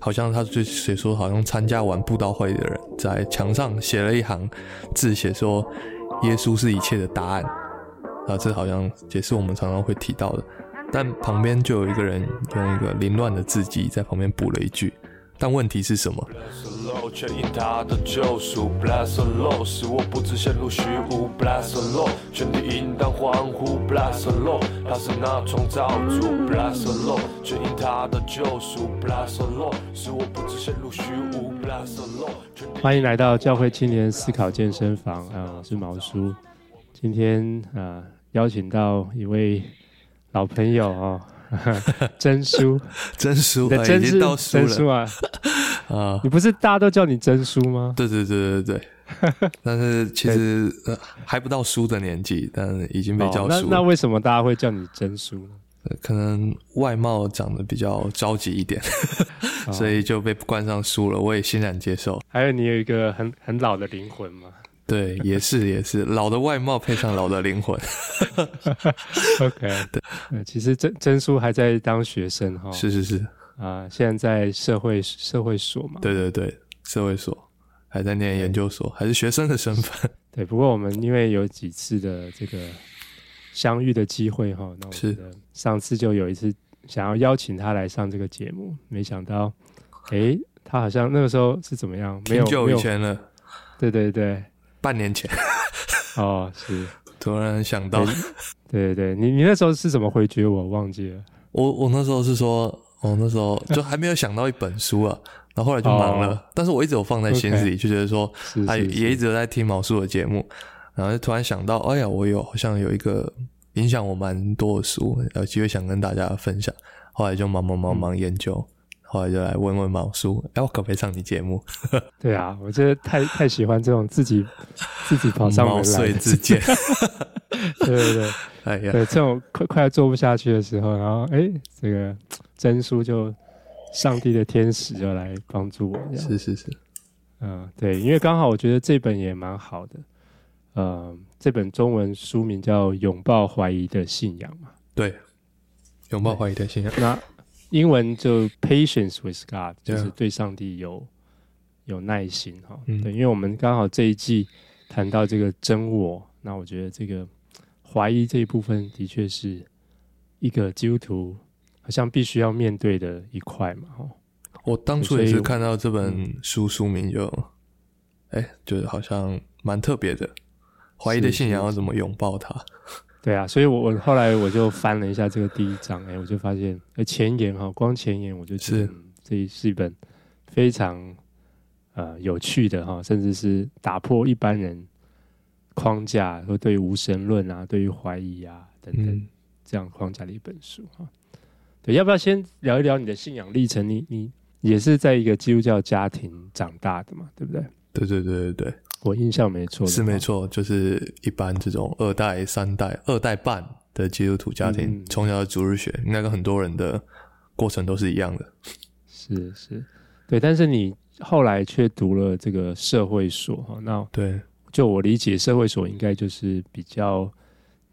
好像他就写说，好像参加完布道会的人在墙上写了一行字，写说耶稣是一切的答案。啊，这好像也是我们常常会提到的。但旁边就有一个人用一个凌乱的字迹在旁边补了一句。但问题是什么？全因他的救赎，Bless the Lord，使我不致陷入虚无，Bless the Lord，全体应当欢呼，Bless the Lord，他是那创造主，Bless the Lord，全因他的救赎，Bless the Lord，使我不致陷入虚无，Bless the Lord。欢迎来到教会青年思考健身房啊，我是毛叔，今天啊邀请到一位老朋友 啊。真叔，真叔，的真是真叔啊！啊，你不是大家都叫你真叔吗？对对对对对。但是其实还不到叔的年纪，但已经被叫叔。那那为什么大家会叫你真叔呢？可能外貌长得比较着急一点，所以就被冠上叔了。我也欣然接受。还有你有一个很很老的灵魂吗？对，也是 也是，老的外貌配上老的灵魂。OK，对，其实真真叔还在当学生哈，是是是啊、呃，现在在社会社会所嘛，对对对，社会所还在念研究所，还是学生的身份。对，不过我们因为有几次的这个相遇的机会哈，那我觉得上次就有一次想要邀请他来上这个节目，没想到，哎，他好像那个时候是怎么样？没有，挺久以前了。对对对。半年前，哦，是突然想到，对对对，你你那时候是怎么回绝我？忘记了。我我那时候是说，我那时候 就还没有想到一本书啊，然后后来就忙了。哦、但是我一直有放在心里，okay, 就觉得说，他也一直在听毛叔的节目，然后就突然想到，哎呀，我有好像有一个影响我蛮多的书，有机会想跟大家分享。后来就忙忙忙忙研究。嗯后来就来问问毛叔，哎，我可不可以上你节目？对啊，我觉得太太喜欢这种自己自己跑上毛遂自荐。对对对，哎呀，对这种快快要做不下去的时候，然后哎，这个真叔就上帝的天使就来帮助我。是是是，嗯，对，因为刚好我觉得这本也蛮好的，嗯，这本中文书名叫《拥抱怀疑的信仰》嘛。对，拥抱怀疑的信仰。那英文就 patience with God，就是对上帝有有耐心哈。嗯、对，因为我们刚好这一季谈到这个真我，那我觉得这个怀疑这一部分的确是一个基督徒好像必须要面对的一块嘛。哈，我当初也是看到这本书书名就，哎、嗯，觉得好像蛮特别的。怀疑的信仰要怎么拥抱它？对啊，所以我我后来我就翻了一下这个第一章，哎，我就发现，哎，前言哈，光前言我就觉得这是一本非常呃有趣的哈，甚至是打破一般人框架，说对于无神论啊，对于怀疑啊等等、嗯、这样框架的一本书哈。对，要不要先聊一聊你的信仰历程？你你也是在一个基督教家庭长大的嘛，对不对？对对对对对。我印象没错，是没错，就是一般这种二代、三代、二代半的基督徒家庭，从、嗯、小的主日学，应该跟很多人的过程都是一样的。是是，对，但是你后来却读了这个社会所哈，那对，就我理解，社会所应该就是比较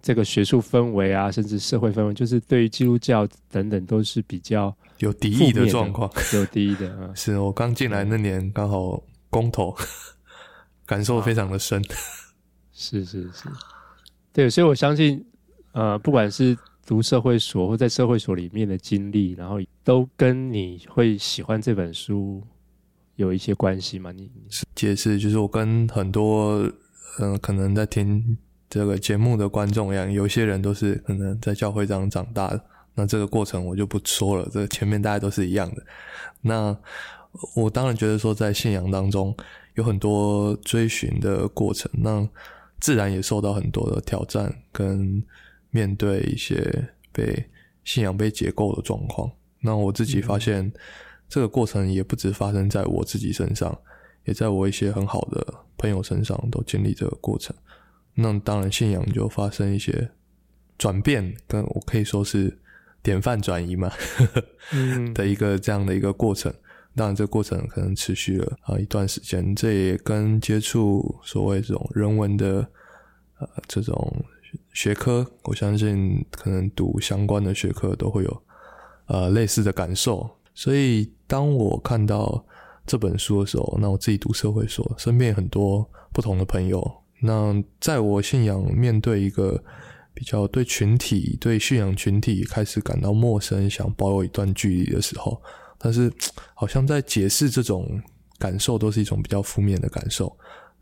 这个学术氛围啊，甚至社会氛围，就是对于基督教等等都是比较有敌意的状况，有敌意的啊。是我刚进来那年刚好公投。感受非常的深，是是是，对，所以我相信，呃，不管是读社会所或在社会所里面的经历，然后都跟你会喜欢这本书有一些关系嘛？你解释就是我跟很多嗯、呃，可能在听这个节目的观众一样，有些人都是可能在教会这样长大的，那这个过程我就不说了，这个前面大家都是一样的。那我当然觉得说，在信仰当中。有很多追寻的过程，那自然也受到很多的挑战，跟面对一些被信仰被解构的状况。那我自己发现，这个过程也不只发生在我自己身上，也在我一些很好的朋友身上都经历这个过程。那当然，信仰就发生一些转变，跟我可以说是典范转移嘛，的一个这样的一个过程。当然，这个过程可能持续了啊一段时间，这也跟接触所谓这种人文的呃这种学科，我相信可能读相关的学科都会有呃类似的感受。所以当我看到这本书的时候，那我自己读社会所，身边很多不同的朋友。那在我信仰面对一个比较对群体、对信仰群体开始感到陌生，想保有一段距离的时候，但是 好像在解释这种感受，都是一种比较负面的感受。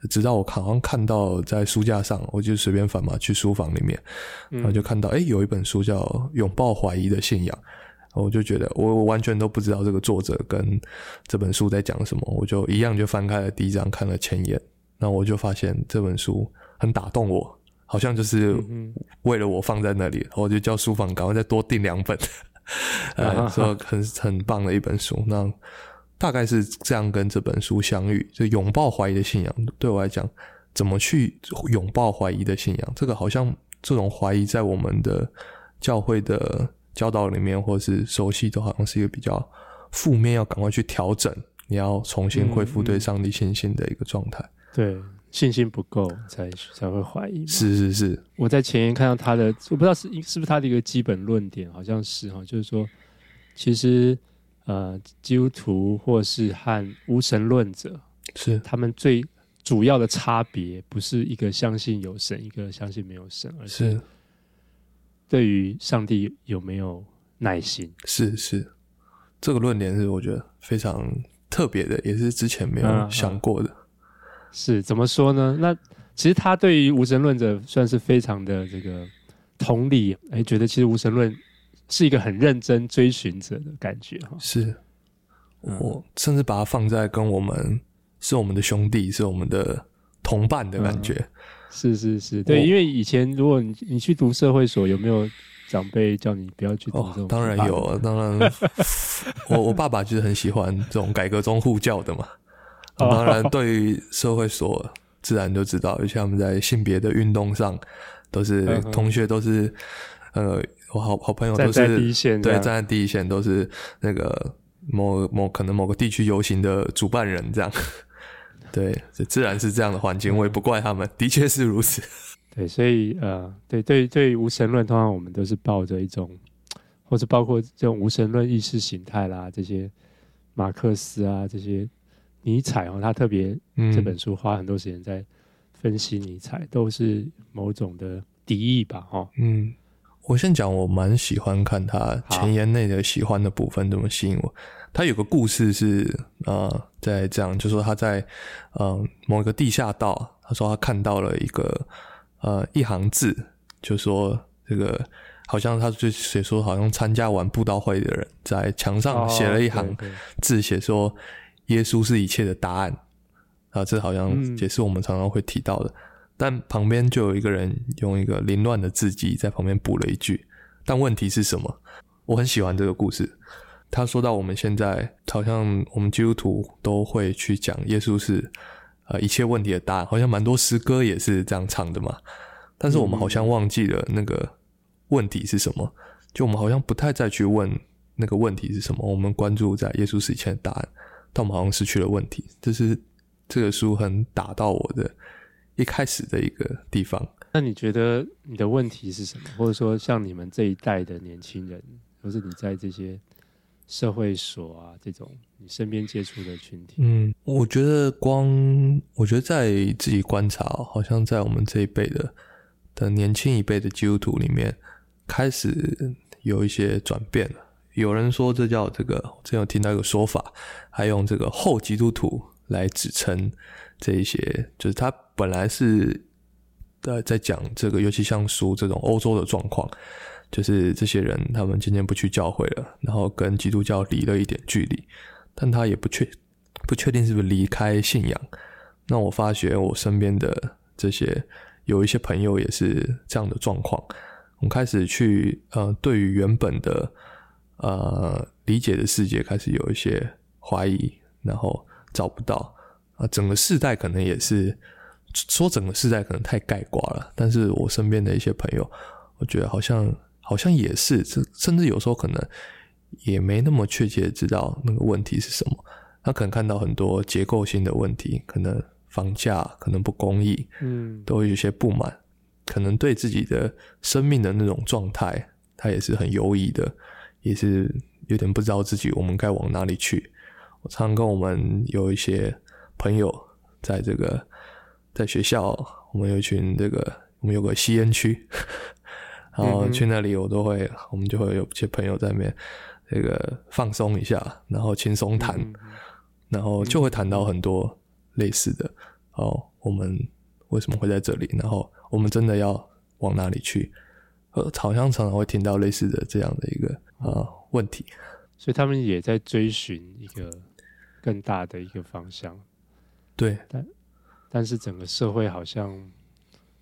直到我好像看到在书架上，我就随便翻嘛，去书房里面，然后就看到，诶，有一本书叫《拥抱怀疑的信仰》，我就觉得我我完全都不知道这个作者跟这本书在讲什么，我就一样就翻开了第一章，看了前言，那我就发现这本书很打动我，好像就是为了我放在那里，我就叫书房赶快再多订两本，呃，说很很棒的一本书，那。大概是这样跟这本书相遇，就拥抱怀疑的信仰。对我来讲，怎么去拥抱怀疑的信仰？这个好像这种怀疑在我们的教会的教导里面，或是熟悉，都好像是一个比较负面，要赶快去调整，你要重新恢复对上帝信心的一个状态。嗯嗯。对，信心不够才才会怀疑。是是是，我在前言看到他的，我不知道是是不是他的一个基本论点，好像是哈，就是说，其实。呃，基督徒或是和无神论者，是他们最主要的差别，不是一个相信有神，一个相信没有神，而是对于上帝有没有耐心。是是，这个论点是我觉得非常特别的，也是之前没有想过的。嗯嗯、是怎么说呢？那其实他对于无神论者算是非常的这个同理，哎，觉得其实无神论。是一个很认真追寻者的感觉哈，是，我甚至把它放在跟我们是我们的兄弟，是我们的同伴的感觉，嗯、是是是，对，因为以前如果你你去读社会所，有没有长辈叫你不要去读这种、哦？当然 有啊，当然，我我爸爸就是很喜欢这种改革中护教的嘛，当然对于社会所自然就知道，而且他们在性别的运动上都是同学都是呃。我好好朋友都是站在第一线，对，站在第一线都是那个某某可能某个地区游行的主办人这样，对，这自然是这样的环境，我也不怪他们，的确是如此。对，所以呃，对对对于无神论，通常我们都是抱着一种，或者包括这种无神论意识形态啦，这些马克思啊，这些尼采哦，他特别这本书花很多时间在分析尼采，嗯、都是某种的敌意吧，哈，嗯。我先讲，我蛮喜欢看他前言内的喜欢的部分，怎么吸引我。他有个故事是，呃，在这样，就说他在呃某一个地下道，他说他看到了一个呃一行字，就说这个好像他就写说，好像参加完布道会的人在墙上写了一行字，写说耶稣是一切的答案啊，这好像也是我们常常会提到的。但旁边就有一个人用一个凌乱的字迹在旁边补了一句，但问题是什么？我很喜欢这个故事。他说到我们现在好像我们基督徒都会去讲耶稣是呃一切问题的答案，好像蛮多诗歌也是这样唱的嘛。但是我们好像忘记了那个问题是什么，就我们好像不太再去问那个问题是什么。我们关注在耶稣是一切的答案，但我们好像失去了问题。这是这个书很打到我的。一开始的一个地方，那你觉得你的问题是什么？或者说，像你们这一代的年轻人，或是你在这些社会所啊这种你身边接触的群体，嗯，我觉得光，我觉得在自己观察，好像在我们这一辈的的年轻一辈的基督徒里面，开始有一些转变了。有人说这叫这个，我之前有听到一个说法，还用这个后基督徒来指称。这一些就是他本来是在在讲这个，尤其像书这种欧洲的状况，就是这些人他们渐渐不去教会了，然后跟基督教离了一点距离，但他也不确不确定是不是离开信仰。那我发觉我身边的这些有一些朋友也是这样的状况，我们开始去呃，对于原本的呃理解的世界开始有一些怀疑，然后找不到。啊，整个世代可能也是说整个世代可能太概括了，但是我身边的一些朋友，我觉得好像好像也是，甚至有时候可能也没那么确切知道那个问题是什么。他可能看到很多结构性的问题，可能房价可能不公义，嗯，都会有些不满，可能对自己的生命的那种状态，他也是很犹疑的，也是有点不知道自己我们该往哪里去。我常常跟我们有一些朋友在这个在学校，我们有一群这个我们有个吸烟区，然后去那里我都会，我们就会有一些朋友在那边这个放松一下，然后轻松谈，然后就会谈到很多类似的哦，我们为什么会在这里？然后我们真的要往哪里去？呃，好像常常会听到类似的这样的一个呃问题，所以他们也在追寻一个。更大的一个方向，对，但但是整个社会好像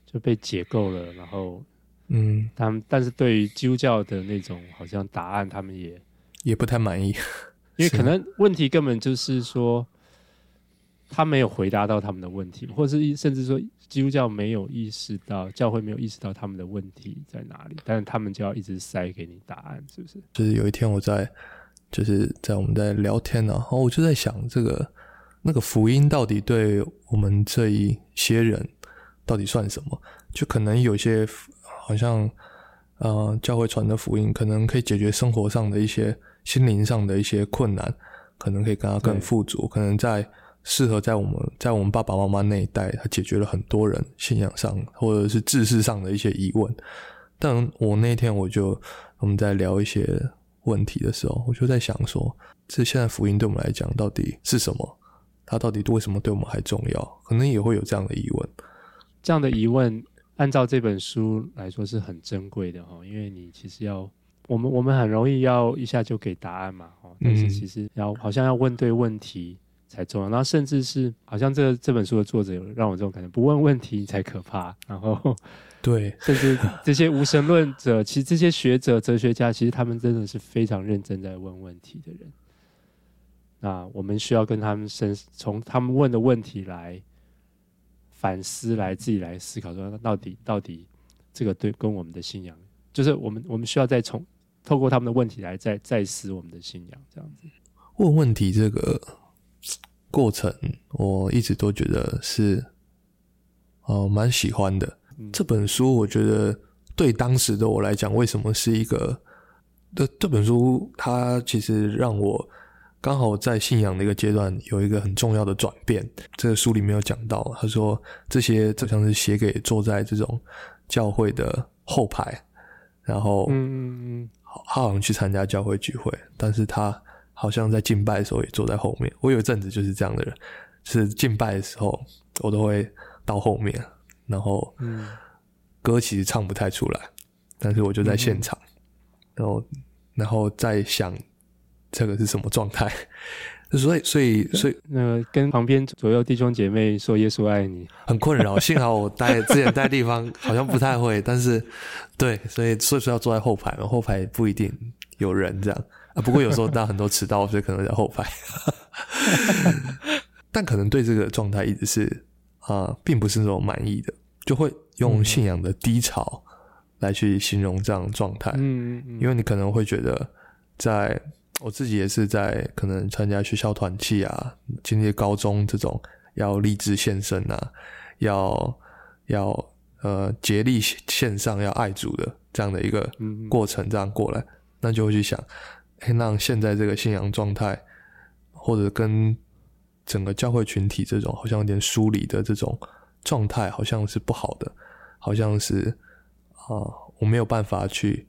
就被解构了，然后，嗯，他们但是对于基督教的那种好像答案，他们也也不太满意，因为可能问题根本就是说，他没有回答到他们的问题，或者是甚至说基督教没有意识到，教会没有意识到他们的问题在哪里，但是他们就要一直塞给你答案，是不是？就是有一天我在。就是在我们在聊天呢，然后我就在想，这个那个福音到底对我们这一些人到底算什么？就可能有些好像呃，教会传的福音可能可以解决生活上的一些心灵上的一些困难，可能可以跟他更富足，可能在适合在我们在我们爸爸妈妈那一代，他解决了很多人信仰上或者是知识上的一些疑问。但我那天我就我们在聊一些。问题的时候，我就在想说，这现在福音对我们来讲到底是什么？它到底为什么对我们还重要？可能也会有这样的疑问。这样的疑问，按照这本书来说是很珍贵的哈，因为你其实要，我们我们很容易要一下就给答案嘛，但是其实要好像要问对问题才重要。然后甚至是好像这这本书的作者有让我这种感觉，不问问题才可怕。然后。对，甚至这些无神论者，其实这些学者、哲学家，其实他们真的是非常认真在问问题的人。那我们需要跟他们深，从他们问的问题来反思，来自己来思考，说到底到底这个对跟我们的信仰，就是我们我们需要再从透过他们的问题来再再思我们的信仰，这样子。问问题这个过程，我一直都觉得是哦，蛮喜欢的。这本书我觉得对当时的我来讲，为什么是一个？这这本书它其实让我刚好在信仰的一个阶段有一个很重要的转变。这个书里面有讲到，他说这些就像是写给坐在这种教会的后排，然后嗯嗯嗯，他好像去参加教会聚会，但是他好像在敬拜的时候也坐在后面。我有一阵子就是这样的人，就是敬拜的时候我都会到后面。然后，歌其实唱不太出来，但是我就在现场，然后，然后在想这个是什么状态，所以，所以，所以，那个跟旁边左右弟兄姐妹说耶稣爱你，很困扰。幸好我待之前待地方好像不太会，但是，对，所以，所以说要坐在后排嘛，后排不一定有人这样啊。不过有时候大家很多迟到，所以可能在后排，但可能对这个状态一直是。啊、呃，并不是那种满意的，就会用信仰的低潮来去形容这样的状态。嗯嗯，因为你可能会觉得在，在我自己也是在可能参加学校团契啊，经历高中这种要立志献身啊，要要呃竭力献上要爱主的这样的一个过程，这样过来，那就会去想，诶，那现在这个信仰状态，或者跟。整个教会群体这种好像有点疏离的这种状态，好像是不好的，好像是啊、呃，我没有办法去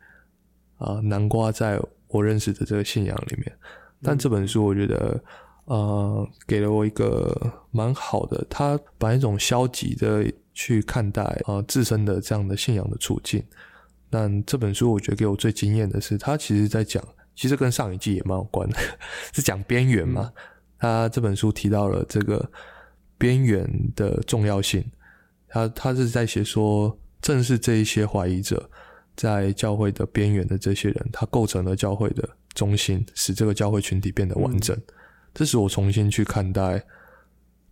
啊、呃，南瓜在我认识的这个信仰里面。但这本书我觉得呃，给了我一个蛮好的，他把一种消极的去看待啊、呃、自身的这样的信仰的处境。但这本书我觉得给我最惊艳的是，他其实在讲，其实跟上一季也蛮有关的，是讲边缘嘛。嗯他这本书提到了这个边缘的重要性，他他是在写说，正是这一些怀疑者在教会的边缘的这些人，他构成了教会的中心，使这个教会群体变得完整。嗯、这是我重新去看待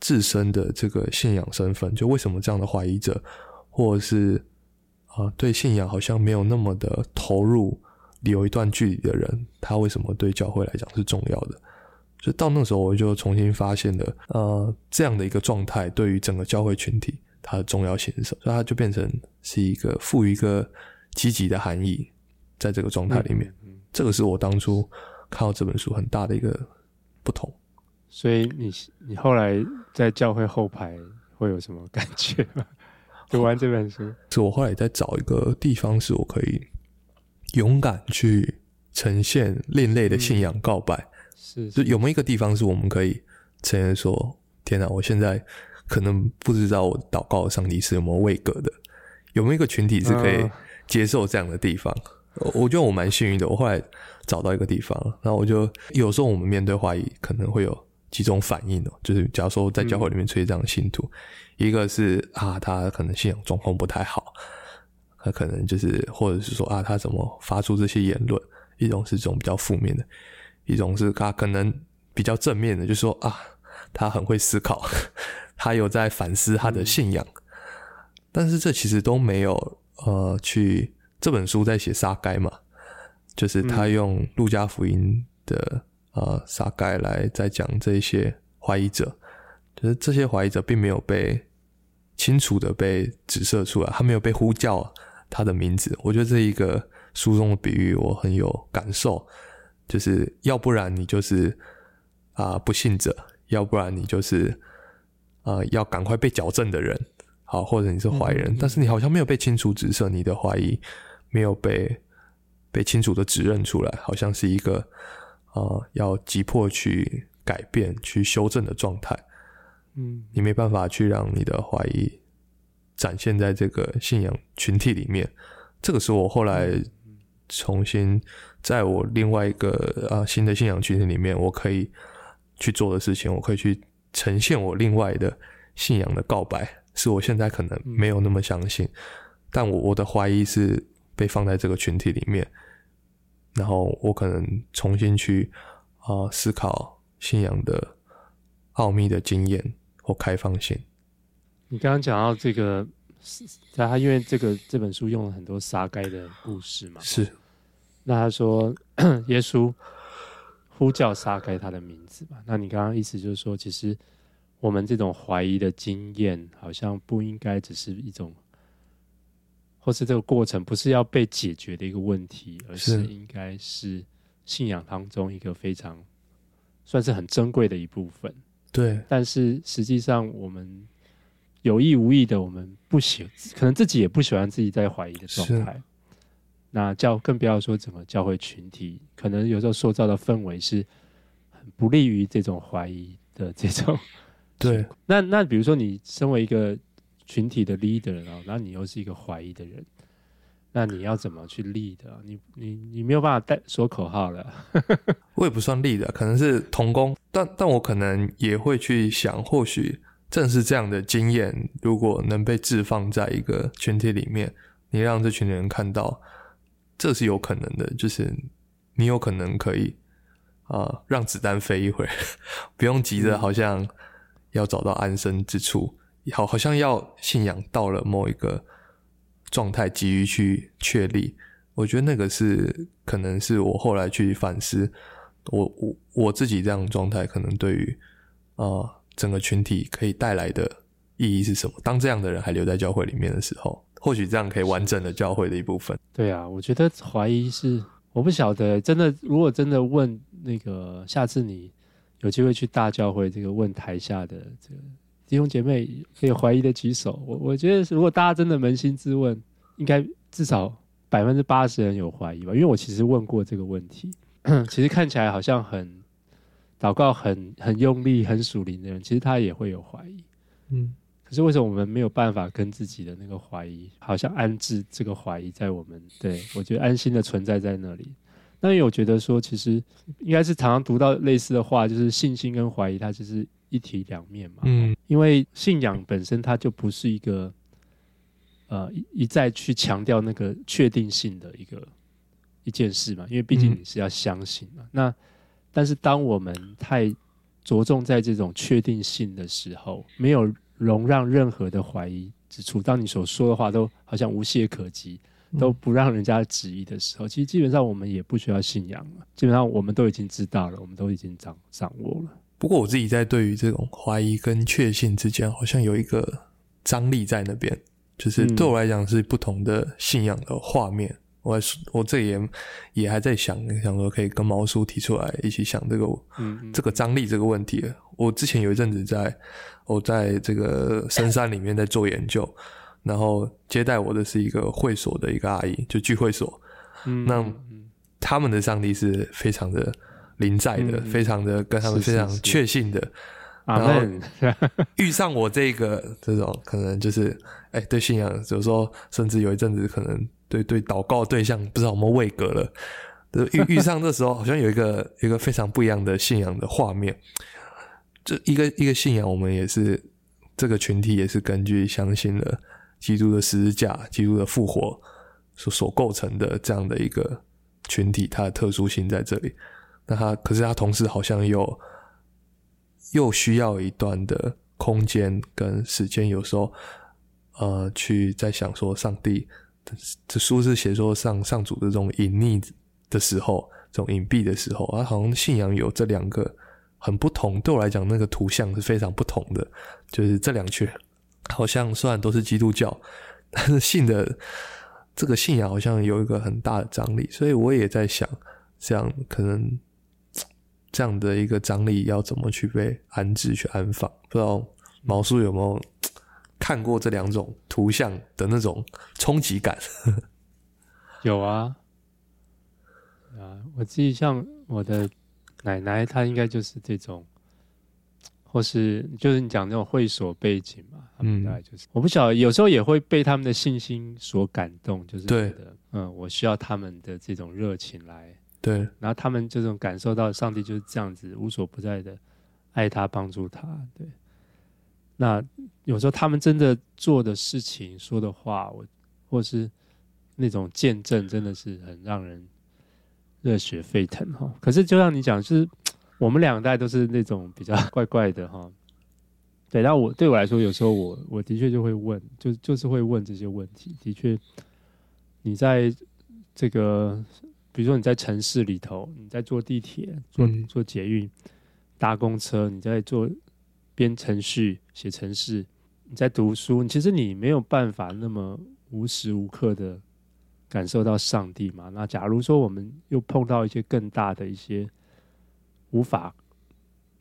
自身的这个信仰身份，就为什么这样的怀疑者，或者是啊、呃、对信仰好像没有那么的投入，有一段距离的人，他为什么对教会来讲是重要的？就到那时候，我就重新发现了，呃，这样的一个状态对于整个教会群体它的重要性是什么，所以它就变成是一个赋予一个积极的含义，在这个状态里面，这个是我当初看到这本书很大的一个不同。所以你你后来在教会后排会有什么感觉吗？读完这本书，是我后来在找一个地方，是我可以勇敢去呈现另类的信仰告白。嗯、是，是，就有没有一个地方是我们可以承认说：“天哪，我现在可能不知道我祷告的上帝是有没有位格的。”有没有一个群体是可以接受这样的地方？呃、我觉得我蛮幸运的。我后来找到一个地方，然后我就有时候我们面对怀疑，可能会有。几种反应哦，就是假如说在教会里面出现这样的信徒，嗯、一个是啊，他可能信仰状况不太好，他可能就是或者是说啊，他怎么发出这些言论？一种是这种比较负面的，一种是他可能比较正面的，就是说啊，他很会思考，他有在反思他的信仰，嗯、但是这其实都没有呃，去这本书在写撒该嘛，就是他用路加福音的。啊，撒该来在讲这些怀疑者，就是这些怀疑者并没有被清楚的被指涉出来，他没有被呼叫他的名字。我觉得这一个书中的比喻我很有感受，就是要不然你就是啊不信者，要不然你就是啊要赶快被矫正的人，好，或者你是坏人，嗯嗯嗯，但是你好像没有被清楚指涉，你的怀疑没有被被清楚的指认出来，好像是一个。啊、呃，要急迫去改变、去修正的状态，嗯，你没办法去让你的怀疑展现在这个信仰群体里面。这个是我后来重新在我另外一个啊、呃、新的信仰群体里面，我可以去做的事情，我可以去呈现我另外的信仰的告白，是我现在可能没有那么相信，但我我的怀疑是被放在这个群体里面。然后我可能重新去啊、呃、思考信仰的奥秘的经验或开放性。你刚刚讲到这个，他因为这个这本书用了很多撒该的故事嘛，是。那他说 耶稣呼叫撒该他的名字嘛？那你刚刚意思就是说，其实我们这种怀疑的经验，好像不应该只是一种。或是这个过程不是要被解决的一个问题，而是应该是信仰当中一个非常算是很珍贵的一部分。对，但是实际上我们有意无意的，我们不喜，可能自己也不喜欢自己在怀疑的状态。那教更不要说整个教会群体，可能有时候塑造的氛围是很不利于这种怀疑的这种。对，那那比如说你身为一个。群体的 leader，然后，然后你又是一个怀疑的人，那你要怎么去 lead？你你你没有办法带说口号了。我也不算 leader，可能是同工，但但我可能也会去想，或许正是这样的经验，如果能被置放在一个群体里面，你让这群人看到，这是有可能的，就是你有可能可以啊、让子弹飞一会儿，不用急着，好像要找到安身之处。好，好像要信仰到了某一个状态，急于去确立。我觉得那个是可能是我后来去反思，我我我自己这样的状态，可能对于啊、整个群体可以带来的意义是什么？当这样的人还留在教会里面的时候，或许这样可以完整的教会的一部分。对啊，我觉得怀疑是我不晓得，真的如果真的问那个，下次你有机会去大教会，这个问台下的这个。弟兄姐妹可以怀疑的举手，我我觉得如果大家真的扪心自问，应该至少百分之八十人有怀疑吧。因为我其实问过这个问题，其实看起来好像很祷告很很用力、很属灵的人，其实他也会有怀疑。嗯，可是为什么我们没有办法跟自己的那个怀疑，好像安置这个怀疑在我们？对，我觉得安心的存在在那里。那因为我觉得说，其实应该是常常读到类似的话，就是信心跟怀疑，它就是。一体两面嘛，嗯，因为信仰本身它就不是一个，呃，一一再去强调那个确定性的一个一件事嘛，因为毕竟你是要相信嘛。嗯、那但是当我们太着重在这种确定性的时候，没有容让任何的怀疑之处，当你所说的话都好像无懈可击，都不让人家质疑的时候，其实基本上我们也不需要信仰了，基本上我们都已经知道了，我们都已经掌掌握了。不过我自己在对于这种怀疑跟确信之间，好像有一个张力在那边，就是对我来讲是不同的信仰的画面。我我这也也还在想想说，可以跟毛叔提出来一起想这个嗯，嗯，这个张力这个问题。我之前有一阵子在我在这个深山里面在做研究，然后接待我的是一个会所的一个阿姨，就聚会所。嗯，那他们的上帝是非常的临在的，嗯、非常的跟他们非常确信的。是是是然后 遇上我这个这种可能就是哎，对信仰，有时候甚至有一阵子可能。对对，祷告对象不知道有没有位格了。遇遇上这时候，好像有一个一个非常不一样的信仰的画面。这一个一个信仰，我们也是这个群体，也是根据相信了基督的十字架、基督的复活所所构成的这样的一个群体，它的特殊性在这里。那它可是它同时好像又又需要一段的空间跟时间，有时候呃，去在想说上帝。这书是写说上上主的这种隐匿的时候，这种隐蔽的时候，啊，好像信仰有这两个很不同。对我来讲，那个图像是非常不同的。就是这两群，好像虽然都是基督教，但是信的这个信仰好像有一个很大的张力。所以我也在想，这样可能这样的一个张力要怎么去被安置、去安放？不知道毛叔有没有？看过这两种图像的那种冲击感，有啊，啊，我自己像我的奶奶，她应该就是这种，或是就是你讲那种会所背景嘛，他们大概就是，嗯、我不晓得，有时候也会被他们的信心所感动，就是觉得，嗯，我需要他们的这种热情来，对，然后他们这种感受到上帝就是这样子无所不在的爱他、帮助他，对。那有时候他们真的做的事情、说的话，我或是那种见证，真的是很让人热血沸腾哈。可是就像你讲，就是我们两代都是那种比较怪怪的哈。对，但我对我来说，有时候我我的确就会问，就就是会问这些问题。的确，你在这个，比如说你在城市里头，你在坐地铁、坐坐捷运、搭公车，你在做。编程序、写程式，你在读书，其实你没有办法那么无时无刻的感受到上帝嘛。那假如说我们又碰到一些更大的一些无法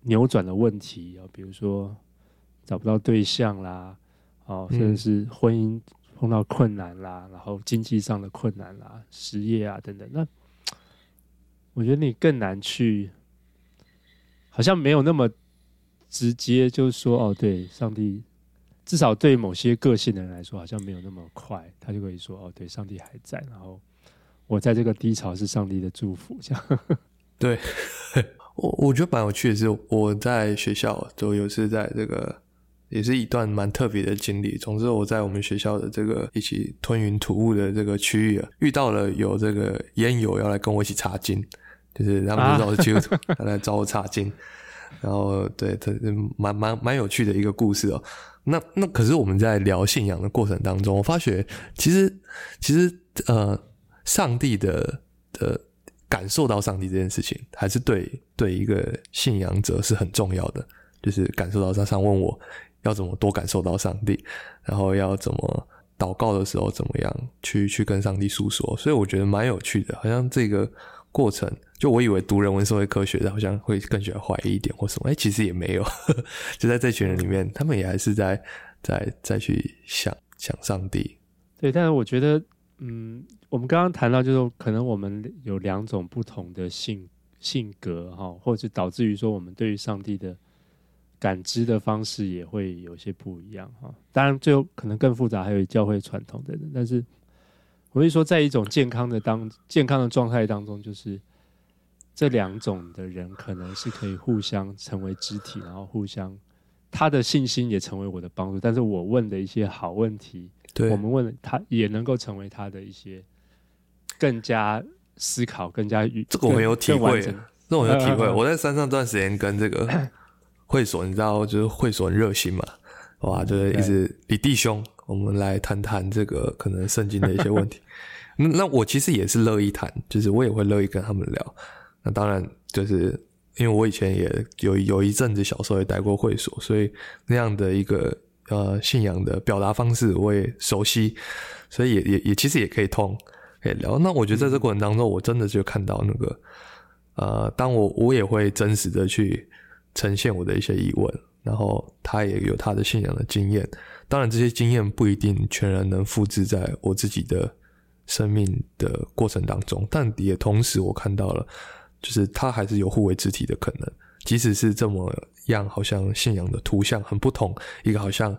扭转的问题啊，比如说找不到对象啦，哦，甚至是婚姻碰到困难啦，然后经济上的困难啦，失业啊等等，那我觉得你更难去，好像没有那么。直接就是说，哦，对，上帝，至少对某些个性的人来说，好像没有那么快，他就可以说，哦，对，上帝还在，然后我在这个低潮是上帝的祝福，这样。对，我我觉得蛮有趣的是，我在学校都有次在这个，也是一段蛮特别的经历。总之，我在我们学校的这个一起吞云吐雾的这个区域啊，遇到了有这个烟友要来跟我一起查经，就是他们知道我是基督徒，他来找我查经。然后，对，他蛮蛮蛮有趣的一个故事哦。那那可是我们在聊信仰的过程当中，我发觉其实其实呃，上帝的的感受到上帝这件事情，还是对对一个信仰者是很重要的。就是感受到他上问我要怎么多感受到上帝，然后要怎么祷告的时候怎么样去去跟上帝诉说。所以我觉得蛮有趣的，好像这个。过程就我以为读人文社会科学的好像会更喜欢怀疑一点或什么，哎、其实也没有，就在这群人里面，他们也还是在在再去想想上帝。对，但是我觉得，嗯，我们刚刚谈到，就是可能我们有两种不同的性性格哈，或者导致于说我们对于上帝的感知的方式也会有些不一样哈。当然，最后可能更复杂，还有教会传统等等，但是。我会说，在一种健康的当健康的状态当中，就是这两种的人可能是可以互相成为肢体，然后互相他的信心也成为我的帮助。但是我问的一些好问题，对我们问他也能够成为他的一些更加思考、更加这个我很有体会，这我有体会。我在山上这段时间跟这个会所，你知道，就是会所很热心嘛，哇，就是一直李弟兄。我们来谈谈这个可能圣经的一些问题。那我其实也是乐意谈，就是我也会乐意跟他们聊。那当然就是因为我以前也有有一阵子小时候也待过会所，所以那样的一个呃信仰的表达方式我也熟悉，所以也也也其实也可以通。可以聊。那我觉得在这过程当中，我真的就看到那个，呃，当我我也会真实的去呈现我的一些疑问，然后他也有他的信仰的经验。当然，这些经验不一定全然能复制在我自己的生命的过程当中，但也同时我看到了，就是它还是有互为肢体的可能，即使是这么样，好像信仰的图像很不同，一个好像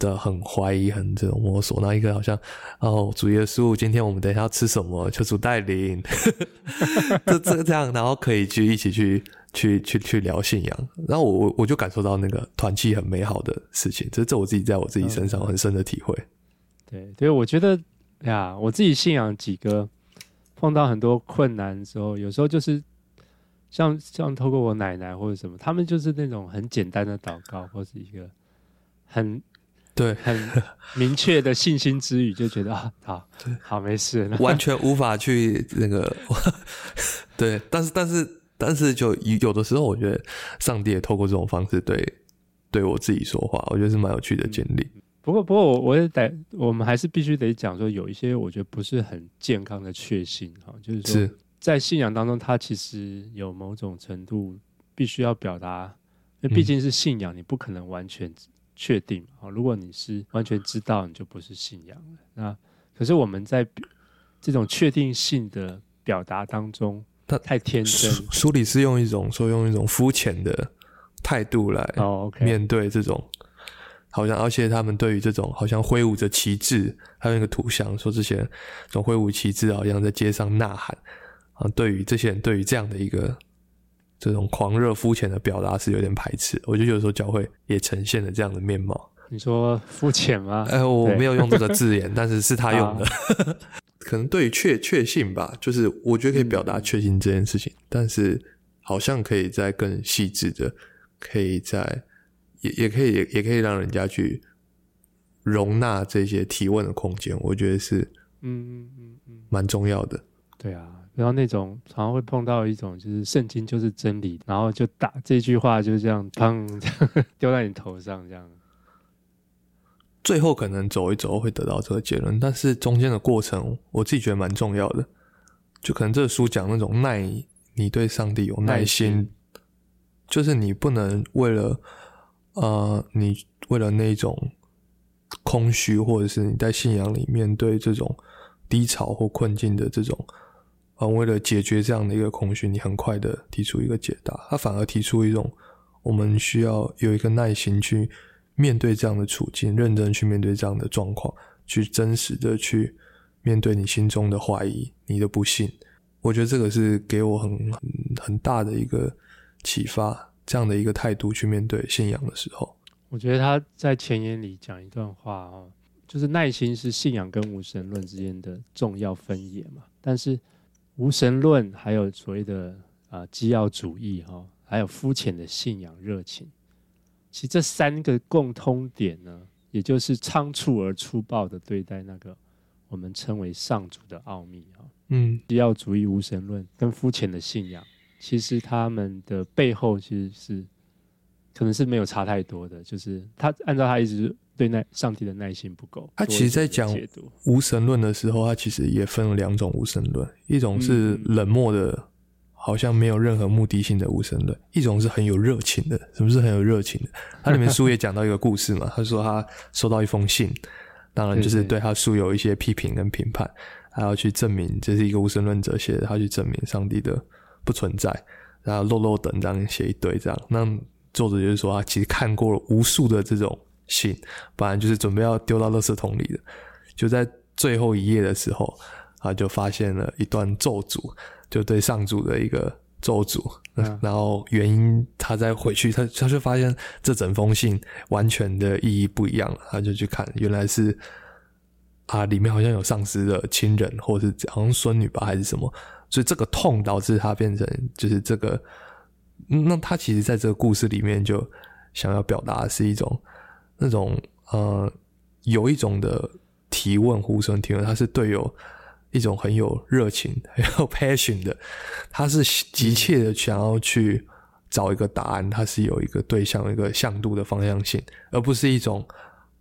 的很怀疑，很这种摸索，那一个好像哦，主耶稣，今天我们等一下要吃什么？求主带领，这这这样，然后可以去一起去。去去去聊信仰，然后我我我就感受到那个团契很美好的事情，这这我自己在我自己身上很深的体会。对对，我觉得呀，我自己信仰几个碰到很多困难的时候，有时候就是像像透过我奶奶或者什么，他们就是那种很简单的祷告，或是一个很对很明确的信心之语，就觉得啊，好好没事，完全无法去那个 对，但是但是。但是，就有的时候，我觉得上帝也透过这种方式对对我自己说话，我觉得是蛮有趣的经历。不过，不过我我也得，我们还是必须得讲说，有一些我觉得不是很健康的确信哈，就是说在信仰当中，它其实有某种程度必须要表达，因为毕竟是信仰，你不可能完全确定啊。如果你是完全知道，你就不是信仰了。那可是我们在这种确定性的表达当中。他太天真，书里是用一种说用一种肤浅的态度来面对这种，oh, okay. 好像而且他们对于这种好像挥舞着旗帜，还有一个图像说这些人这种挥舞旗帜，好像在街上呐喊啊。对于这些人，对于这样的一个这种狂热肤浅的表达是有点排斥。我觉得有时候教会也呈现了这样的面貌。你说肤浅吗？哎，我没有用这个字眼，但是是他用的。可能对于确确信吧，就是我觉得可以表达确信这件事情，嗯、但是好像可以再更细致的，可以在也也可以也也可以让人家去容纳这些提问的空间，我觉得是嗯嗯嗯嗯蛮重要的。对啊，然后那种常常会碰到一种就是圣经就是真理，然后就打这句话就这样砰丢在你头上这样。最后可能走一走会得到这个结论，但是中间的过程我自己觉得蛮重要的。就可能这个书讲那种耐，你对上帝有耐心，耐心就是你不能为了呃，你为了那种空虚，或者是你在信仰里面对这种低潮或困境的这种，呃，为了解决这样的一个空虚，你很快的提出一个解答，他反而提出一种我们需要有一个耐心去。面对这样的处境，认真去面对这样的状况，去真实的去面对你心中的怀疑、你的不信。我觉得这个是给我很很大的一个启发，这样的一个态度去面对信仰的时候。我觉得他在前言里讲一段话哦，就是耐心是信仰跟无神论之间的重要分野嘛。但是无神论还有所谓的啊基要主义哈，还有肤浅的信仰热情。其实这三个共通点呢，也就是仓促而粗暴的对待那个我们称为上主的奥秘啊，嗯，基要主义、无神论跟肤浅的信仰，其实他们的背后其实是可能是没有差太多的，就是他按照他一直对耐上帝的耐心不够。他其实，在讲无神论的时候，他其实也分了两种无神论，一种是冷漠的。嗯好像没有任何目的性的无神论，一种是很有热情的。什么是很有热情的？他里面书也讲到一个故事嘛，他说他收到一封信，当然就是对他书有一些批评跟评判，还要去证明这是一个无神论者写的，他去证明上帝的不存在，然后漏漏等这样写一堆这样。那作者就是说他其实看过了无数的这种信，本来就是准备要丢到垃圾桶里的，就在最后一页的时候，啊就发现了一段咒诅。就对上主的一个咒诅，嗯，然后原因他再回去，他他就发现这整封信完全的意义不一样了，他就去看，原来是啊，里面好像有丧失的亲人，或者是好像孙女吧，还是什么，所以这个痛导致他变成就是这个，那他其实在这个故事里面就想要表达的是一种那种呃，有一种的提问，呼声提问，他是队友。一种很有热情、很有 passion 的，他是急切的想要去找一个答案，他是有一个对象、一个向度的方向性，而不是一种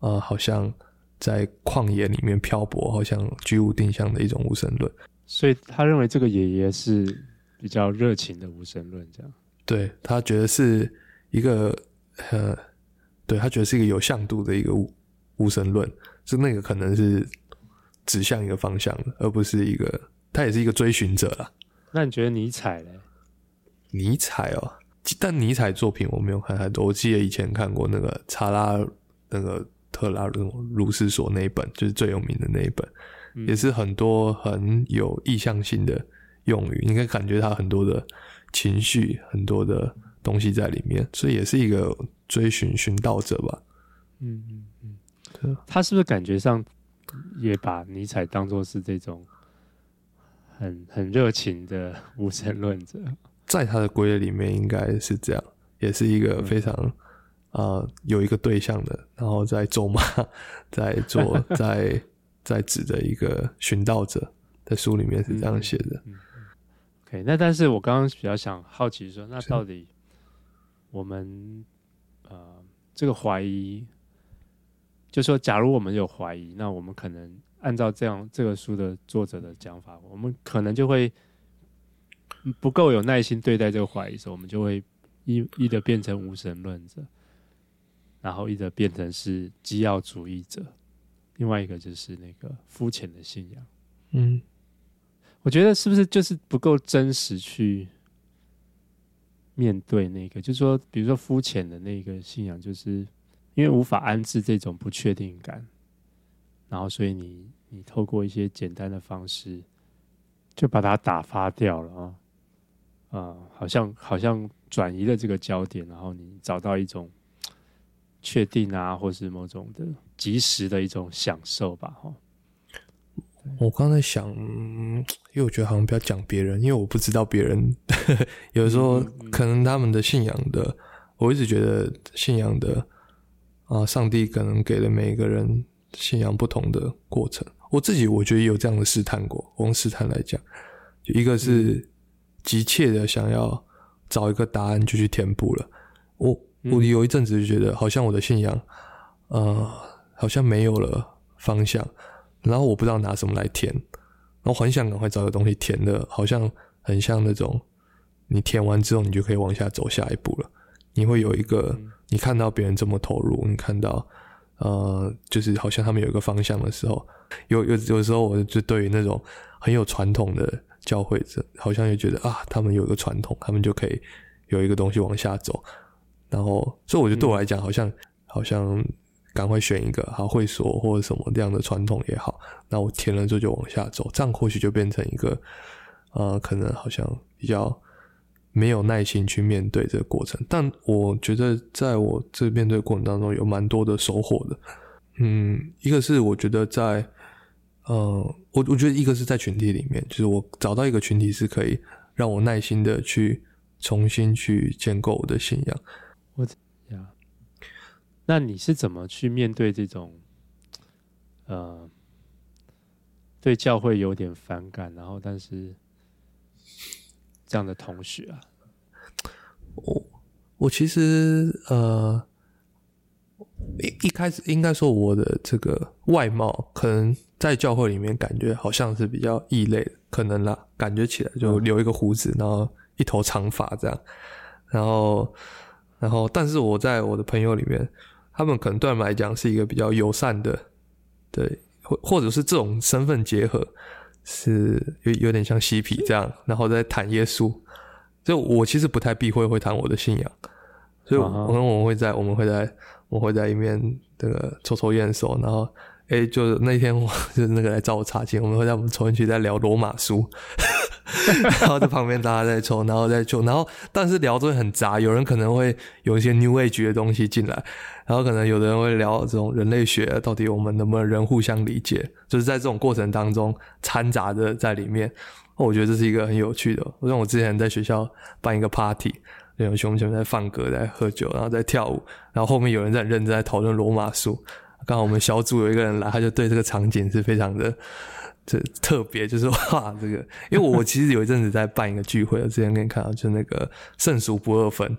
呃，好像在旷野里面漂泊，好像居无定向的一种无神论。所以他认为这个爷爷是比较热情的无神论，这样。对，他觉得是一个呃，对，他觉得是一个有向度的一个无无神论，是那个可能是指向一个方向的，而不是一个他也是一个追寻者啦。那你觉得尼采呢？尼采哦，但尼采作品我没有看太多，我记得以前看过那个查拉那个特拉鲁斯索那一本，就是最有名的那一本。也是很多很有意向性的用语，你可以感觉他很多的情绪，很多的东西在里面，所以也是一个追寻寻道者吧。嗯嗯嗯，对，他是不是感觉上也把尼采当做是这种很很热情的无神论者？在他的归类里面，应该是这样，也是一个非常啊、嗯呃、有一个对象的，然后在咒骂，在做 在。在指的一个寻道者，在书里面是这样写的。OK，那但是我刚刚比较想好奇说，那到底我们呃这个怀疑，就说假如我们有怀疑，那我们可能按照这样这个书的作者的讲法，我们可能就会不够有耐心对待这个怀疑的时候，我们就会一一的变成无神论者，然后一的变成是基要主义者。另外一个就是那个肤浅的信仰，嗯，我觉得是不是就是不够真实去面对那个？就是说，比如说肤浅的那个信仰，就是因为无法安置这种不确定感，然后所以你你透过一些简单的方式就把它打发掉了啊，啊、好像好像转移了这个焦点，然后你找到一种。确定啊，或是某种的即时的一种享受吧，哈。我刚才想，因为我觉得好像不要讲别人，因为我不知道别人。有时候可能他们的信仰的，我一直觉得信仰的啊，上帝可能给了每一个人信仰不同的过程。我自己我觉得有这样的试探过，我用试探来讲，就一个是急切的想要找一个答案就去填补了，我。我有一阵子就觉得，好像我的信仰，呃，好像没有了方向，然后我不知道拿什么来填，然后很想赶快找个东西填的，好像很像那种，你填完之后，你就可以往下走下一步了。你会有一个，你看到别人这么投入，你看到，呃，就是好像他们有一个方向的时候，有有有时候，我就对于那种很有传统的教会者，好像也觉得啊，他们有一个传统，他们就可以有一个东西往下走。然后，所以我觉得对我来讲，好像、嗯、好像赶快选一个好会所或者什么这样的传统也好，那我填了之后就往下走，这样或许就变成一个呃，可能好像比较没有耐心去面对这个过程。但我觉得在我这面对过程当中，有蛮多的收获的。嗯，一个是我觉得在呃，我我觉得一个是在群体里面，就是我找到一个群体是可以让我耐心的去重新去建构我的信仰。我，那你是怎么去面对这种，呃，对教会有点反感，然后但是这样的同学啊？我我其实呃，一一开始应该说我的这个外貌，可能在教会里面感觉好像是比较异类的，可能啦，感觉起来就留一个胡子，然后一头长发这样，然后。然后，但是我在我的朋友里面，他们可能对他们来讲是一个比较友善的，对，或或者是这种身份结合，是有有点像嬉皮这样，然后再谈耶稣。所以我其实不太避讳会谈我的信仰，所以我们我们会在我们会在我们会在一面这个抽抽烟手，然后诶，就那天我就是那个来找我查经，我们会在我们抽烟区在聊罗马书。然后在旁边大家在抽，然后在抽，然后但是聊的很杂，有人可能会有一些 New Age 的东西进来，然后可能有的人会聊这种人类学，到底我们能不能人互相理解，就是在这种过程当中掺杂着在里面，我觉得这是一个很有趣的。像我之前在学校办一个 party，有兄弟们在放歌，在喝酒，然后在跳舞，然后后面有人在认真在讨论罗马书，刚好我们小组有一个人来，他就对这个场景是非常的。这特别就是哇，这个，因为我其实有一阵子在办一个聚会，我之前跟你看到，就是那个圣俗不二分。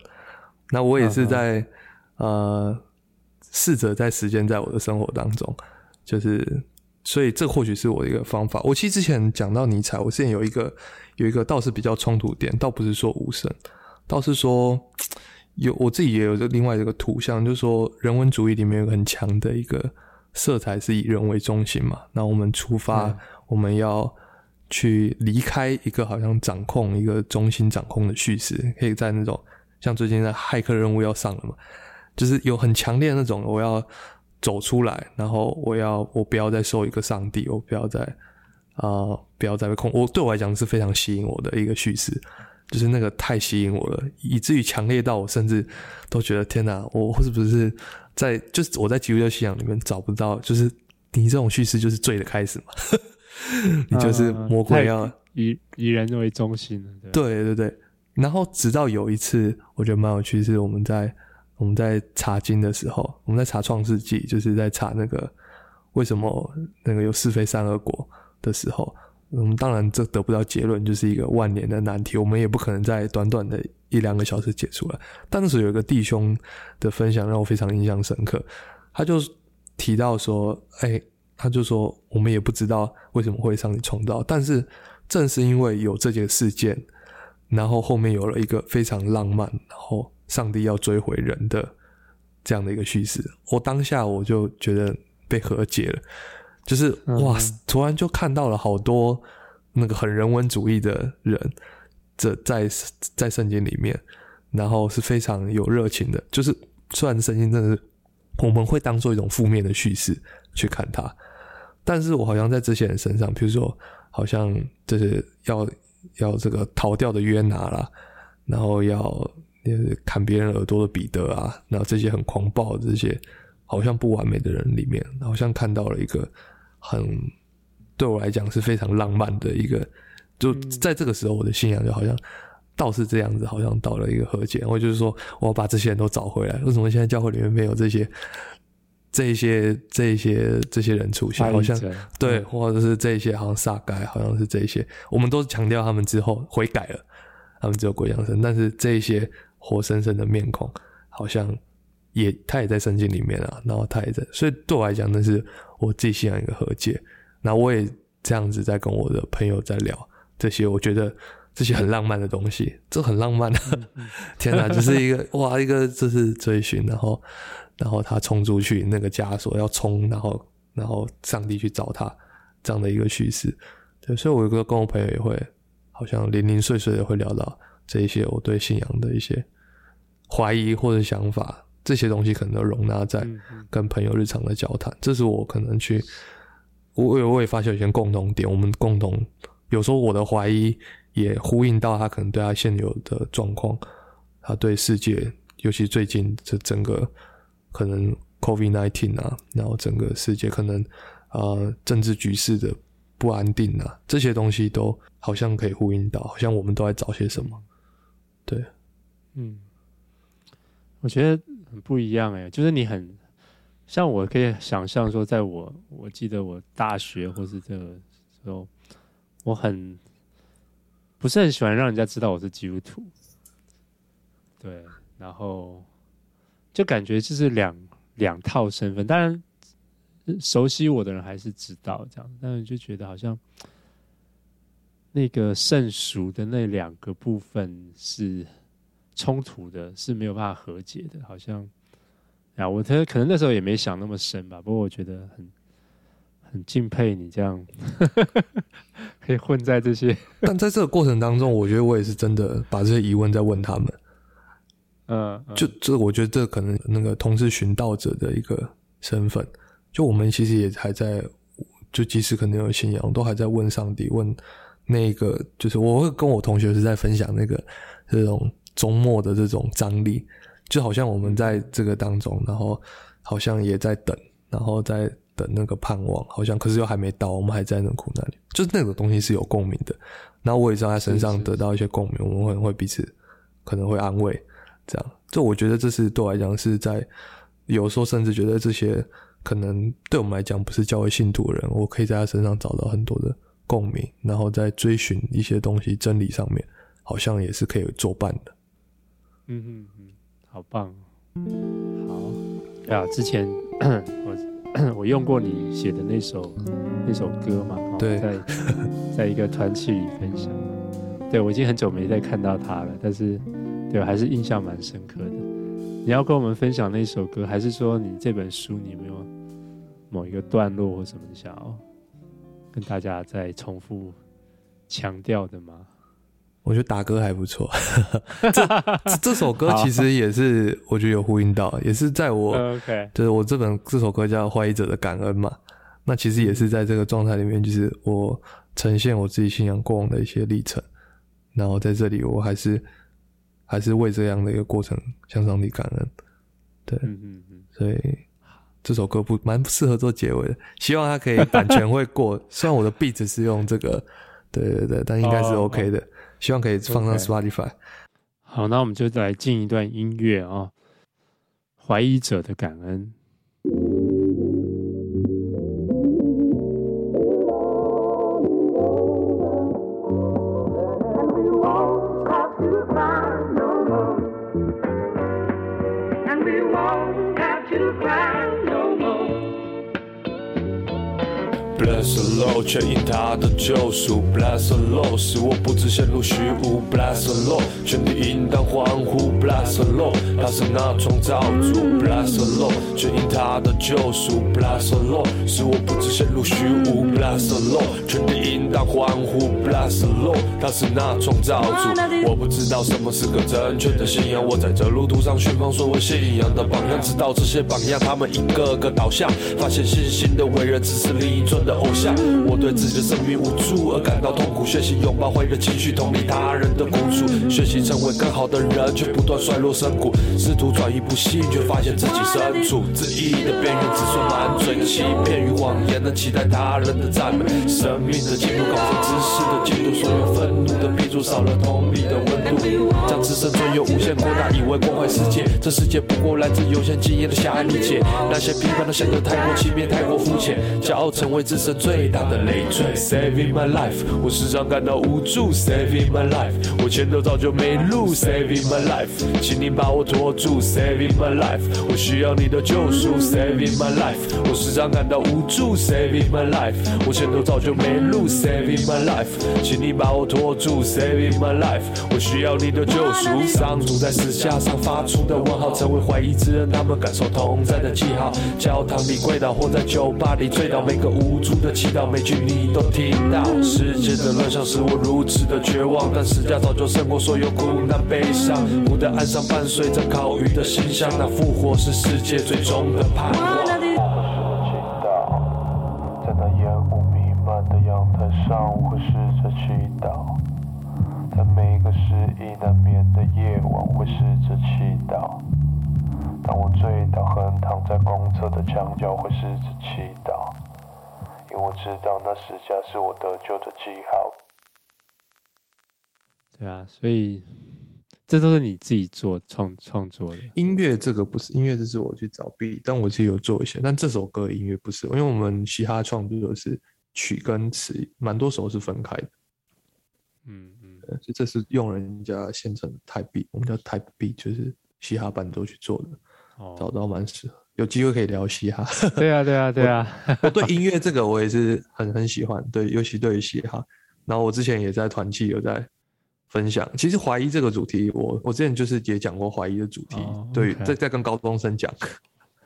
那我也是在、uh. 呃试着在实践在我的生活当中，就是所以这或许是我的一个方法。我其实之前讲到尼采，我之前有一个有一个倒是比较冲突点，倒不是说无神，倒是说有我自己也有这另外一个图像，就是说人文主义里面有个很强的一个色彩是以人为中心嘛。那我们出发，嗯、我们要去离开一个好像掌控一个中心掌控的叙事，可以在那种。像最近的骇客任务要上了嘛，就是有很强烈的那种，我要走出来，然后我要我不要再受一个上帝，我不要再啊、呃、不要再被控。我对我来讲是非常吸引我的一个叙事，就是那个太吸引我了，以至于强烈到我甚至都觉得天哪，我是不是在就是我在基督教信仰里面找不到，就是你这种叙事就是罪的开始嘛？你就是魔鬼要、啊、以以人为中心对对对。然后直到有一次，我觉得蛮有趣，是我们在我们在查经的时候，我们在查创世纪，就是在查那个为什么那个有是非善恶果的时候，我们当然这得不到结论，就是一个万年的难题，我们也不可能在短短的一两个小时解出来。但是有一个弟兄的分享让我非常印象深刻，他就提到说，哎，他就说我们也不知道为什么会上帝创造，但是正是因为有这件事件。然后后面有了一个非常浪漫，然后上帝要追回人的这样的一个叙事。我当下我就觉得被和解了，就是哇，突然就看到了好多那个很人文主义的人，这在在圣经里面，然后是非常有热情的。就是虽然圣经真的是我们会当做一种负面的叙事去看它，但是我好像在这些人身上，比如说好像就是要。要这个逃掉的约拿啦，然后要砍别人耳朵的彼得啊，然后这些很狂暴的这些好像不完美的人里面，好像看到了一个很对我来讲是非常浪漫的一个，就在这个时候我的信仰就好像倒是这样子，好像到了一个和解。我就是说我要把这些人都找回来。为什么现在教会里面没有这些？这些、这些、这些人出现，好像对，或者是这些，好像撒该，好像是这些，我们都强调他们之后悔改了，他们只有归向神，但是这些活生生的面孔，好像也他也在圣经里面啊，然后他也在，所以对我来讲，那是我自己信仰一个和解。那我也这样子在跟我的朋友在聊这些，我觉得这些很浪漫的东西，这很浪漫的，天哪，就是一个哇，一个就是追寻，然后。然后他冲出去，那个枷锁要冲，然后然后上帝去找他，这样的一个叙事。对，所以我有个跟我朋友也会，好像零零碎碎的会聊到这一些我对信仰的一些怀疑或者想法，这些东西可能都容纳在跟朋友日常的交谈。这是我可能去，我也我也发现有些共同点，我们共同有时候我的怀疑也呼应到他可能对他现有的状况，他对世界，尤其最近这整个。可能 COVID nineteen 啊，然后整个世界可能呃政治局势的不安定啊，这些东西都好像可以呼应到，好像我们都在找些什么。对，嗯，我觉得很不一样诶，就是你很像我可以想象说，在我我记得我大学或是这个时候，我很不是很喜欢让人家知道我是基督徒，对，然后。就感觉就是两两套身份，当然熟悉我的人还是知道这样，但是就觉得好像那个圣俗的那两个部分是冲突的，是没有办法和解的，好像啊，我可能那时候也没想那么深吧。不过我觉得很很敬佩你这样 可以混在这些，但在这个过程当中，我觉得我也是真的把这些疑问在问他们。嗯，就这，我觉得这可能那个同是寻道者的一个身份，就我们其实也还在，就即使可能有信仰，都还在问上帝，问那个，就是我会跟我同学是在分享那个这种周末的这种张力，就好像我们在这个当中，然后好像也在等，然后在等那个盼望，好像可是又还没到，我们还在那个苦难里，就是那种东西是有共鸣的。然后我也在他身上得到一些共鸣，我们可能会彼此可能会安慰。这样，这我觉得这是对我来讲是在有时候甚至觉得这些可能对我们来讲不是教会信徒的人，我可以在他身上找到很多的共鸣，然后在追寻一些东西真理上面，好像也是可以作伴的。嗯嗯嗯，好棒，好。啊，之前 我 我用过你写的那首那首歌嘛，对，在 在一个团契里分享。对，我已经很久没再看到他了，但是对我，还是印象蛮深刻的。你要跟我们分享那首歌，还是说你这本书你有没有某一个段落或什么想要跟大家再重复强调的吗？我觉得打歌还不错，这这首歌其实也是我觉得有呼应到，也是在我，OK，就是我这本这首歌叫《怀疑者的感恩》嘛，那其实也是在这个状态里面，就是我呈现我自己信仰过往的一些历程，然后在这里我还是还是为这样的一个过程向上帝感恩，对，嗯嗯嗯，所以这首歌不蛮适合做结尾的，希望它可以版权会过，虽然我的 beat 是用这个，对对对，但应该是 OK 的。Oh, oh. 希望可以放上 Spotify。Okay. 好，那我们就来进一段音乐啊，哦，《怀疑者的感恩》。Bless the Lord，全因他的救赎。Bless the Lord，使我不致陷入虚无。Bless the Lord，全地应当欢呼。Bless the Lord，他是那创造主。Bless the Lord，全因他的救赎。Bless the Lord，使我不致陷入虚无。Bless the Lord，全地应当欢呼。Bless the Lord，他是那创造主。我不知道什么是个正确的信仰，我在这路途上寻访所谓信仰的榜样，直到这些榜样他们一个个倒下，发现信心的伟人只是另一尊的偶像，我对自己的生命无助而感到痛苦，学习拥抱怀疑的情绪，同理他人的苦楚，学习成为更好的人，却不断衰落深谷，试图转移不幸，却发现自己身处。自义的边缘，只说满嘴欺骗与谎言，能期待他人的赞美，生命的进度高峰，知识的进度，所有愤怒的逼逐少了同理的温度，将自身尊严无限扩大，以为关怀世界，这世界不过来自有限经验的狭隘理解，那些批判都显得太过欺骗，太过肤浅，骄傲成为自身最大的累赘，Saving my life，我时常感到无助，Saving my life，我前头早就没路，Saving my life，请你把我拖住，Saving my life，我需要你的救赎，Saving my life，我时常感到无助，Saving my life，我前头早就没路，Saving my life，请你把我拖住，Saving my life，我需要你的救赎。上主在十架上发出的问号，成为怀疑之人，他们感受同在的记号，教堂里跪倒，或在酒吧里醉倒，每个无助。的祈祷，每句你都听到。世界的乱象使我如此的绝望，但十架早就胜过所有苦难悲伤。湖的岸上伴随着烤鱼的馨香，那复活是世界最终的盼望。我的祈祷，在那烟雾弥漫的阳台上，我会试着祈祷。在每个失意难眠的夜晚，我会试着祈祷。当我醉倒横躺在公厕的墙角，会试着祈祷。因为我知道那十架是我得救的记号。对啊，所以这都是你自己做创创作的。音乐这个不是音乐，这是我去找 B，但我其实有做一些。但这首歌的音乐不是，因为我们嘻哈创作的是曲跟词，蛮多时候是分开的。嗯嗯，就这是用人家现成的 Type Beat，我们叫 Type Beat，就是嘻哈伴奏去做的。哦，找到蛮适合。有机会可以聊嘻哈，对啊，对啊，对啊。我对音乐这个我也是很很喜欢，对，尤其对于嘻哈。然后我之前也在团契有在分享。其实怀疑这个主题，我我之前就是也讲过怀疑的主题，哦、对，在、在跟高中生讲，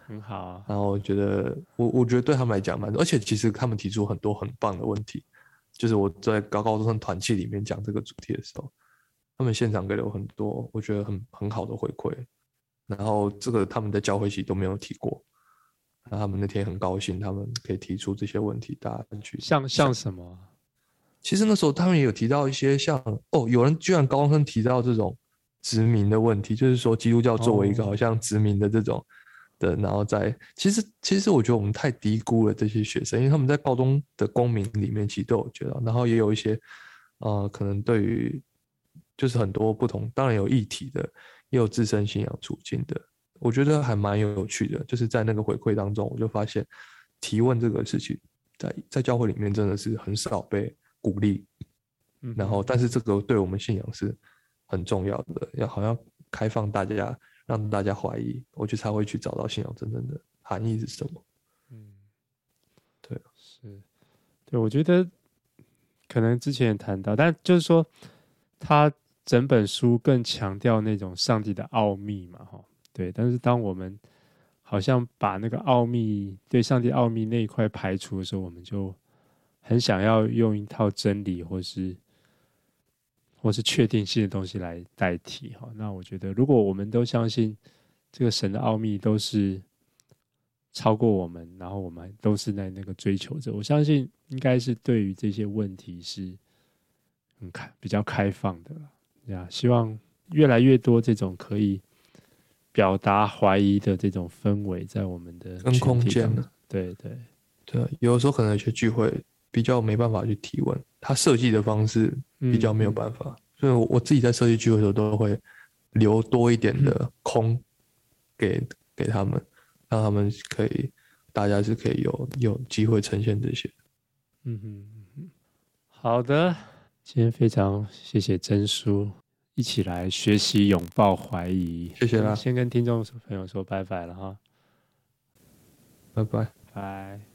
很好、啊。然后我觉得我我觉得对他们来讲蛮多，而且其实他们提出很多很棒的问题，就是我在高高中生团契里面讲这个主题的时候，他们现场给了我很多我觉得很很好的回馈。然后这个他们的教会系都没有提过，那他们那天很高兴，他们可以提出这些问题，大家去像像什么？其实那时候他们也有提到一些像哦，有人居然高中生提到这种殖民的问题，就是说基督教作为一个好像殖民的这种的，哦、然后在其实其实我觉得我们太低估了这些学生，因为他们在高中的公民里面其实都有觉得，然后也有一些呃可能对于就是很多不同，当然有议题的。也有自身信仰处境的，我觉得还蛮有趣的。就是在那个回馈当中，我就发现提问这个事情在，在在教会里面真的是很少被鼓励。嗯，然后，但是这个对我们信仰是很重要的，要好像开放大家，让大家怀疑，我觉得才会去找到信仰真正的含义是什么。嗯，对是，对，我觉得可能之前也谈到，但就是说，他整本书更强调那种上帝的奥秘嘛，哈，对。但是当我们好像把那个奥秘，对上帝奥秘那一块排除的时候，我们就很想要用一套真理，或是或是确定性的东西来代替，哈。那我觉得，如果我们都相信这个神的奥秘都是。超过我们，然后我们都是在那个追求者。我相信应该是对于这些问题是很开比较开放的了呀。希望越来越多这种可以表达怀疑的这种氛围在我们的跟空间。对对对，有的时候可能有些聚会比较没办法去提问，他设计的方式比较没有办法，嗯、所以我自己在设计聚会的时候都会留多一点的空给、嗯、给他们。让他们可以，大家是可以有有机会呈现这些。嗯哼，好的，今天非常谢谢真叔，一起来学习拥抱怀疑。谢谢啦，先跟听众朋友说拜拜了哈，拜拜，拜。